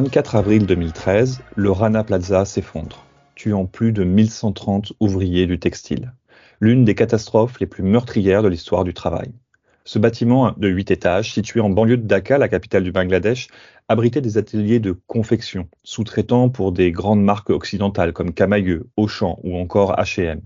Le 24 avril 2013, le Rana Plaza s'effondre, tuant plus de 1130 ouvriers du textile. L'une des catastrophes les plus meurtrières de l'histoire du travail. Ce bâtiment de 8 étages, situé en banlieue de Dhaka, la capitale du Bangladesh, abritait des ateliers de confection, sous-traitant pour des grandes marques occidentales comme Camailleux, Auchan ou encore H&M.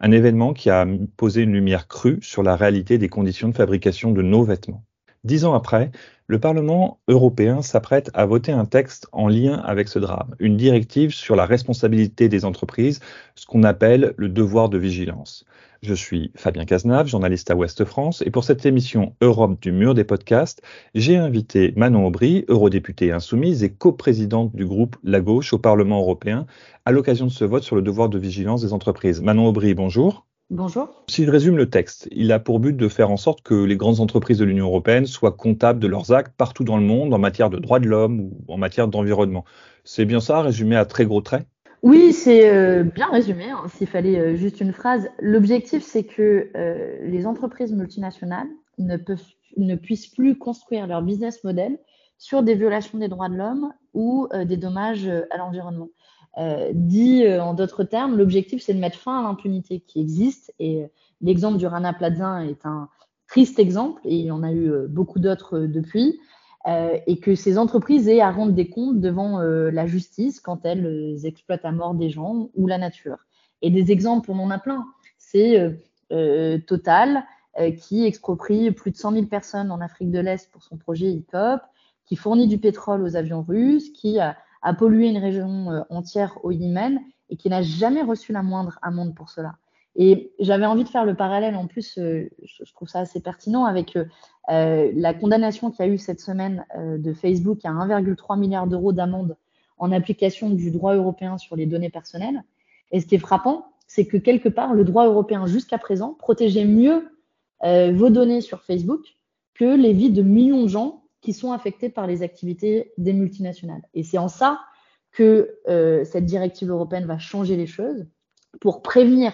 Un événement qui a posé une lumière crue sur la réalité des conditions de fabrication de nos vêtements. Dix ans après, le Parlement européen s'apprête à voter un texte en lien avec ce drame, une directive sur la responsabilité des entreprises, ce qu'on appelle le devoir de vigilance. Je suis Fabien Cazenave, journaliste à Ouest France, et pour cette émission Europe du mur des podcasts, j'ai invité Manon Aubry, eurodéputée insoumise et coprésidente du groupe La Gauche au Parlement européen, à l'occasion de ce vote sur le devoir de vigilance des entreprises. Manon Aubry, bonjour. Bonjour. Si je résume le texte, il a pour but de faire en sorte que les grandes entreprises de l'Union européenne soient comptables de leurs actes partout dans le monde en matière de droits de l'homme ou en matière d'environnement. C'est bien ça, résumé à très gros traits? Oui, c'est euh, bien résumé. Hein, s'il fallait euh, juste une phrase, l'objectif c'est que euh, les entreprises multinationales ne, peuvent, ne puissent plus construire leur business model sur des violations des droits de l'homme ou des dommages à l'environnement. Euh, dit euh, en d'autres termes, l'objectif, c'est de mettre fin à l'impunité qui existe. Et euh, l'exemple du Rana Plaza est un triste exemple, et il y en a eu beaucoup d'autres depuis, et que ces entreprises aient à rendre des comptes devant la justice quand elles exploitent à mort des gens ou la nature. Et des exemples, on en a plein. C'est Total, qui exproprie plus de 100 000 personnes en Afrique de l'Est pour son projet HIPOP, qui fournit du pétrole aux avions russes, qui a a pollué une région euh, entière au Yémen et qui n'a jamais reçu la moindre amende pour cela. Et j'avais envie de faire le parallèle, en plus, euh, je trouve ça assez pertinent, avec euh, la condamnation qu'il y a eu cette semaine de Facebook à 1,3 milliard d'euros d'amende en application du droit européen sur les données personnelles. Et ce qui est frappant, c'est que quelque part, le droit européen jusqu'à présent protégeait mieux vos données sur Facebook que les vies de millions de gens qui sont affectés par les activités des multinationales. Et c'est en ça que euh, cette directive européenne va changer les choses pour prévenir,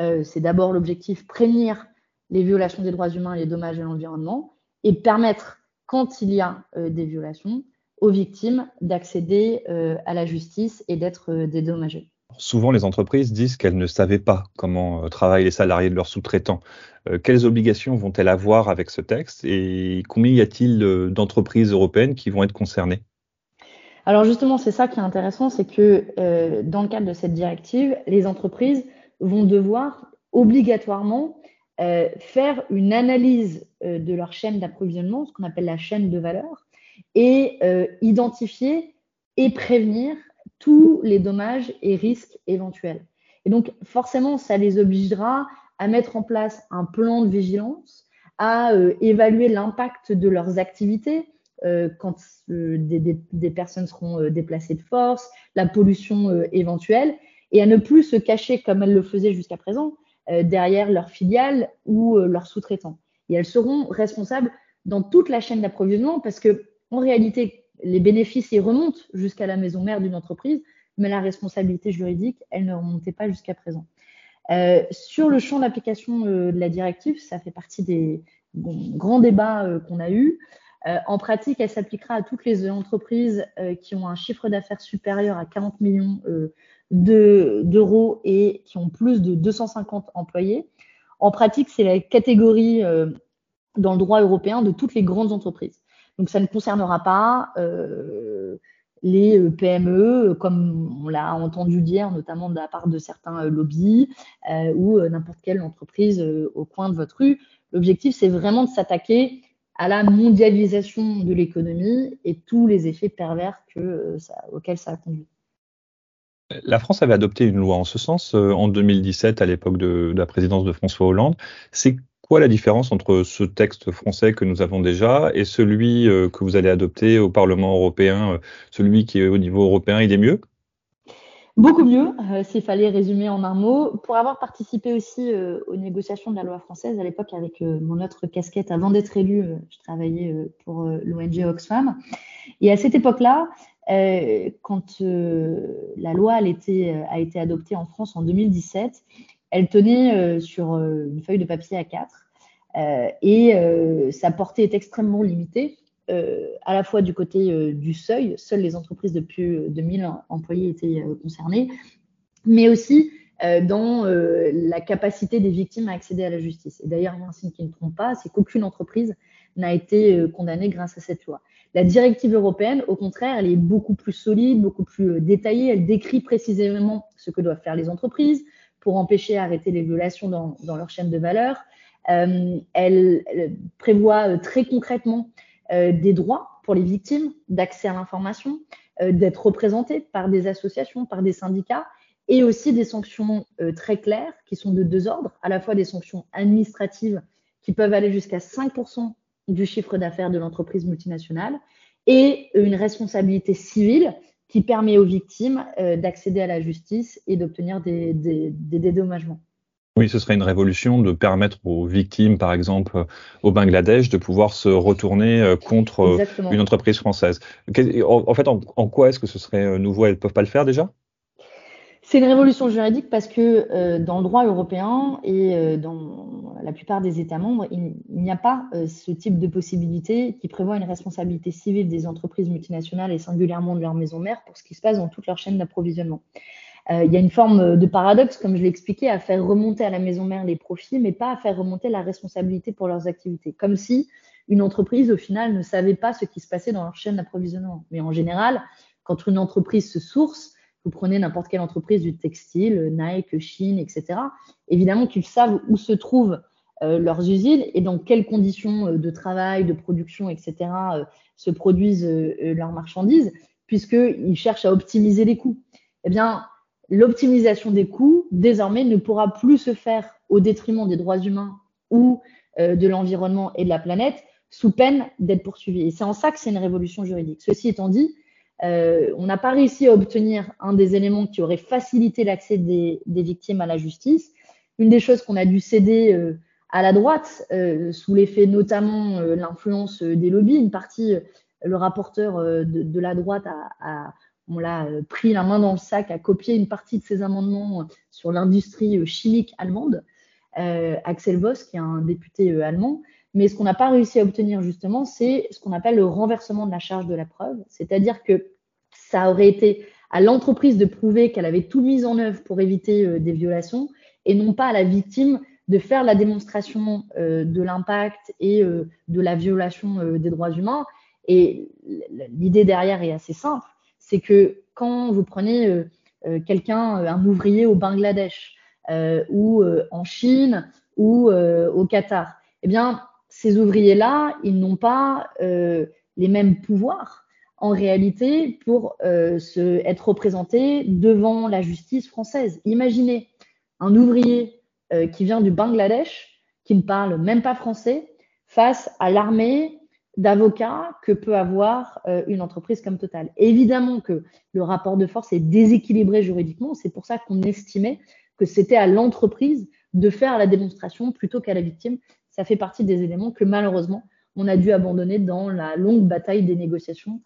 euh, c'est d'abord l'objectif, prévenir les violations des droits humains et les dommages à l'environnement et permettre, quand il y a euh, des violations, aux victimes d'accéder à la justice et d'être dédommagées. Souvent, les entreprises disent qu'elles ne savaient pas comment travaillent les salariés de leurs sous-traitants. Euh, quelles obligations vont-elles avoir avec ce texte et combien y a-t-il euh, d'entreprises européennes qui vont être concernées? Alors justement, c'est ça qui est intéressant, c'est que euh, dans le cadre de cette directive, les entreprises vont devoir obligatoirement faire une analyse de leur chaîne d'approvisionnement, ce qu'on appelle la chaîne de valeur, et identifier et prévenir tous les dommages et risques éventuels. Et donc, forcément, ça les obligera à mettre en place un plan de vigilance, à euh, évaluer l'impact de leurs activités euh, quand euh, des, personnes seront déplacées de force, la pollution éventuelle, et à ne plus se cacher comme elles le faisaient jusqu'à présent derrière leurs filiales ou leurs sous-traitants. Et elles seront responsables dans toute la chaîne d'approvisionnement parce que en réalité, les bénéfices y remontent jusqu'à la maison mère d'une entreprise, mais la responsabilité juridique, elle ne remontait pas jusqu'à présent. Euh, sur le champ d'application euh, de la directive, ça fait partie des grands débats euh, qu'on a eus. en pratique, elle s'appliquera à toutes les entreprises qui ont un chiffre d'affaires supérieur à 40 millions d'euros et qui ont plus de 250 employés. En pratique, c'est la catégorie dans le droit européen de toutes les grandes entreprises. Donc, ça ne concernera pas les euh, PME, comme on l'a entendu dire, notamment de la part de certains euh, lobbies euh, ou n'importe quelle entreprise au coin de votre rue. L'objectif, c'est vraiment de s'attaquer à la mondialisation de l'économie et tous les effets pervers que, auxquels ça a conduit. La France avait adopté une loi en ce sens en 2017 à l'époque de, la présidence de François Hollande. Quoi la différence entre ce texte français que nous avons déjà et celui euh, que vous allez adopter au Parlement européen, euh, celui qui est au niveau européen, il est mieux? Beaucoup mieux, euh, s'il fallait résumer en un mot. Pour avoir participé aussi aux négociations de la loi française, à l'époque avec mon autre casquette, avant d'être élue, je travaillais pour l'ONG Oxfam. Et à cette époque-là, quand la loi a été, a été adoptée en France en 2017, elle tenait sur une feuille de papier A4 euh, et euh, sa portée est extrêmement limitée à la fois du côté du seuil, seules les entreprises de plus de 1000 employés étaient concernées, mais aussi dans la capacité des victimes à accéder à la justice. Et d'ailleurs, un signe qui ne trompe pas, c'est qu'aucune entreprise n'a été condamnée grâce à cette loi. La directive européenne, au contraire, elle est beaucoup plus solide, beaucoup plus détaillée. Elle décrit précisément ce que doivent faire les entreprises pour empêcher arrêter les violations dans, leur chaîne de valeur. Euh, elle, prévoit très concrètement euh, des droits pour les victimes d'accès à l'information, euh, d'être représentées par des associations, par des syndicats, et aussi des sanctions très claires qui sont de deux ordres, à la fois des sanctions administratives qui peuvent aller jusqu'à 5% du chiffre d'affaires de l'entreprise multinationale, et une responsabilité civile qui permet aux victimes d'accéder à la justice et d'obtenir des, des, des dédommagements. Oui, ce serait une révolution de permettre aux victimes, par exemple au Bangladesh, de pouvoir se retourner euh, contre euh, une entreprise française. En fait, en, quoi est-ce que ce serait euh, nouveau? Elles ne peuvent pas le faire déjà? C'est une révolution juridique parce que dans le droit européen et dans la plupart des États membres, il, n'y a pas ce type de possibilité qui prévoit une responsabilité civile des entreprises multinationales et singulièrement de leur maison mère pour ce qui se passe dans toute leur chaîne d'approvisionnement. Euh, il y a une forme de paradoxe, comme je l'ai expliqué, à faire remonter à la maison mère les profits, mais pas à faire remonter la responsabilité pour leurs activités. Comme si une entreprise, au final, ne savait pas ce qui se passait dans leur chaîne d'approvisionnement. Mais en général, quand une entreprise se source, vous prenez n'importe quelle entreprise du textile, Nike, Chine, etc. Évidemment qu'ils savent où se trouvent euh, leurs usines et dans quelles conditions euh, de travail, de production, etc. se produisent leurs marchandises, puisqu'ils cherchent à optimiser les coûts. Eh bien, l'optimisation des coûts, désormais, ne pourra plus se faire au détriment des droits humains ou euh, de l'environnement et de la planète, sous peine d'être poursuivi. Et c'est en ça que c'est une révolution juridique. Ceci étant dit, euh, on n'a pas réussi à obtenir un des éléments qui aurait facilité l'accès des, victimes à la justice. Une des choses qu'on a dû céder euh, à la droite, sous l'effet notamment l'influence des lobbies, une partie, le rapporteur de, la droite a on l'a euh, pris la main dans le sac à copier une partie de ses amendements sur l'industrie euh, chimique allemande, euh, Axel Voss, qui est un député allemand. Mais ce qu'on n'a pas réussi à obtenir justement, c'est ce qu'on appelle le renversement de la charge de la preuve, c'est-à-dire que ça aurait été à l'entreprise de prouver qu'elle avait tout mis en œuvre pour éviter des violations et non pas à la victime de faire la démonstration de l'impact et de la violation des droits humains. Et l'idée derrière est assez simple c'est que quand vous prenez euh, euh, quelqu'un, euh, un ouvrier au Bangladesh ou en Chine ou au Qatar, eh bien, ces ouvriers-là, ils n'ont pas les mêmes pouvoirs en réalité pour se, être représentés devant la justice française. Imaginez un ouvrier qui vient du Bangladesh, qui ne parle même pas français, face à l'armée d'avocats que peut avoir euh, une entreprise comme Total. Évidemment que le rapport de force est déséquilibré juridiquement, c'est pour ça qu'on estimait que c'était à l'entreprise de faire la démonstration plutôt qu'à la victime. Ça fait partie des éléments que malheureusement on a dû abandonner dans la longue bataille des négociations.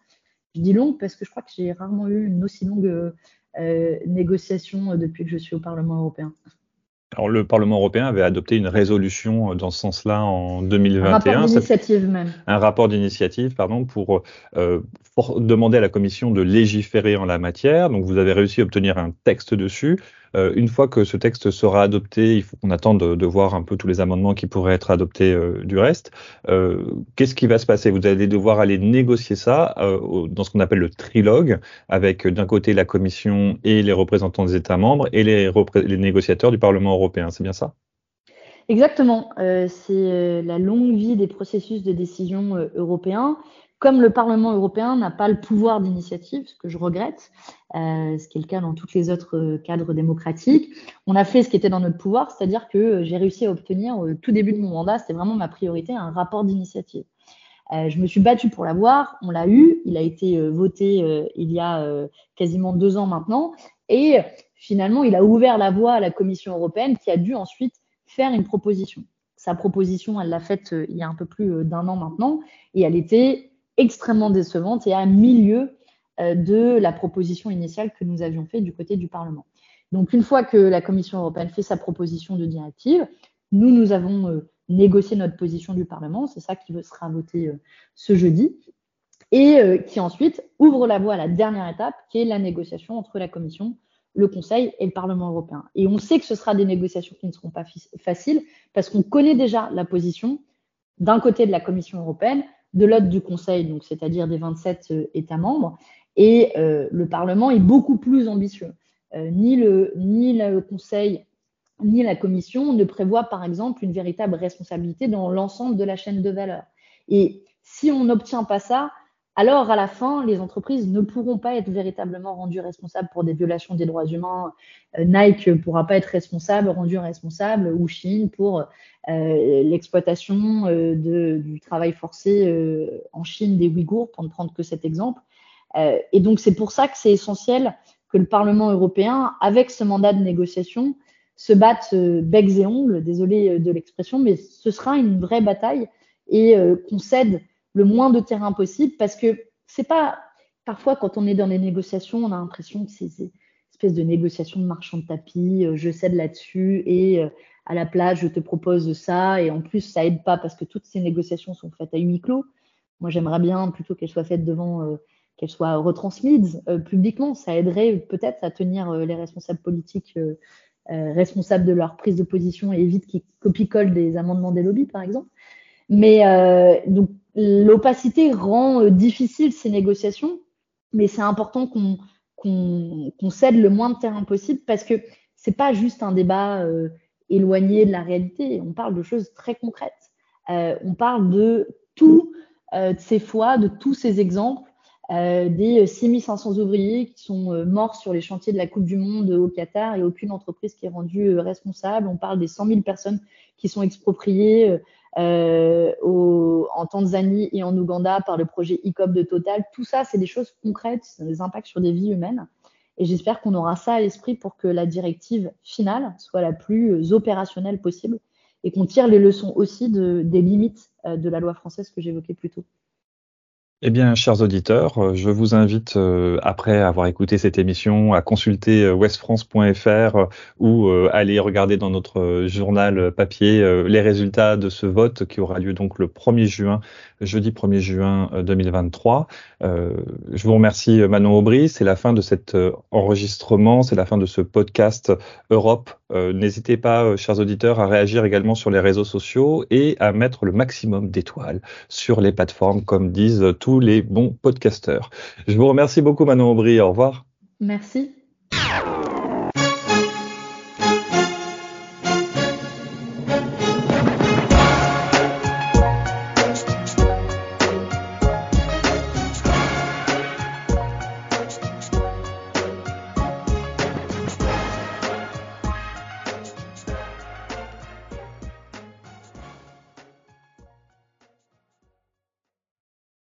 Je dis longue parce que je crois que j'ai rarement eu une aussi longue euh, négociation depuis que je suis au Parlement européen. Alors, le Parlement européen avait adopté une résolution euh, dans ce sens-là en 2021. Un rapport d'initiative même. Un rapport d'initiative, pardon, pour, euh, pour, demander à la Commission de légiférer en la matière. Donc, vous avez réussi à obtenir un texte dessus. Euh, une fois que ce texte sera adopté, il faut qu'on attende de, voir un peu tous les amendements qui pourraient être adoptés euh, du reste. Euh, qu'est-ce qui va se passer? Vous allez devoir aller négocier ça dans ce qu'on appelle le trilogue, avec d'un côté la Commission et les représentants des États membres et les, les négociateurs du Parlement européen. C'est bien ça? Exactement. c'est la longue vie des processus de décision européens comme le Parlement européen n'a pas le pouvoir d'initiative, ce que je regrette, euh, ce qui est le cas dans tous les autres euh, cadres démocratiques, on a fait ce qui était dans notre pouvoir, c'est-à-dire que euh, j'ai réussi à obtenir au tout début de mon mandat, c'était vraiment ma priorité, un rapport d'initiative. je me suis battue pour l'avoir, on l'a eu, il a été voté il y a quasiment deux ans maintenant, et finalement, il a ouvert la voie à la Commission européenne qui a dû ensuite faire une proposition. Sa proposition, elle l'a faite il y a un peu plus d'un an maintenant, et elle était extrêmement décevante et à milieu euh, de la proposition initiale que nous avions faite du côté du Parlement. Donc, une fois que la Commission européenne fait sa proposition de directive, nous, nous avons euh, négocié notre position du Parlement. C'est ça qui sera voté euh, ce jeudi. et qui ensuite ouvre la voie à la dernière étape, qui est la négociation entre la Commission, le Conseil et le Parlement européen. Et on sait que ce sera des négociations qui ne seront pas faciles parce qu'on connaît déjà la position d'un côté de la Commission européenne, de l'autre du Conseil, donc c'est-à-dire des 27 euh, États membres, et euh, le Parlement est beaucoup plus ambitieux. ni, le, ni le Conseil ni la Commission ne prévoient par exemple une véritable responsabilité dans l'ensemble de la chaîne de valeur. Et si on n'obtient pas ça, alors à la fin, les entreprises ne pourront pas être véritablement rendues responsables pour des violations des droits humains. Euh, Nike ne pourra pas être responsable, rendu responsable, ou Chine pour euh, l'exploitation euh, du travail forcé en Chine des Ouïghours, pour ne prendre que cet exemple. et donc c'est pour ça que c'est essentiel que le Parlement européen, avec ce mandat de négociation, se batte becs et ongles, désolé de l'expression, mais ce sera une vraie bataille et qu'on cède le moins de terrain possible parce que c'est pas parfois quand on est dans les négociations, on a l'impression que c'est une espèce de négociation de marchand de tapis, euh, je cède là-dessus et euh, à la place je te propose ça et en plus ça aide pas parce que toutes ces négociations sont faites à huis clos. Moi j'aimerais bien plutôt qu'elles soient faites devant euh, qu'elles soient retransmises publiquement, ça aiderait peut-être à tenir les responsables politiques responsables de leur prise de position et évite qu'ils copie-collent des amendements des lobbies par exemple. Mais donc l'opacité rend euh, difficile ces négociations, mais c'est important qu'on cède le moins de terrain possible parce que c'est pas juste un débat euh, éloigné de la réalité. On parle de choses très concrètes. Euh, on parle de tout de ces fois, de tous ces exemples, des 6500 ouvriers qui sont morts sur les chantiers de la Coupe du Monde au Qatar et aucune entreprise qui est rendue responsable. On parle des 100 000 personnes qui sont expropriées euh, en Tanzanie et en Ouganda par le projet ICOP de Total. Tout ça, c'est des choses concrètes, des impacts sur des vies humaines. Et j'espère qu'on aura ça à l'esprit pour que la directive finale soit la plus opérationnelle possible et qu'on tire les leçons aussi de, des limites euh, de la loi française que j'évoquais plus tôt. Eh bien, chers auditeurs, euh, je vous invite, euh, après avoir écouté cette émission, à consulter euh, westfrance.fr ou aller regarder dans notre journal papier les résultats de ce vote qui aura lieu donc le 1er juin, jeudi 1er juin 2023. Je vous remercie Manon Aubry, c'est la fin de cet enregistrement, c'est la fin de ce podcast Europe. N'hésitez pas, chers auditeurs, à réagir également sur les réseaux sociaux et à mettre le maximum d'étoiles sur les plateformes, comme disent les bons podcasteurs. Je vous remercie beaucoup, Manon Aubry. Au revoir. Merci.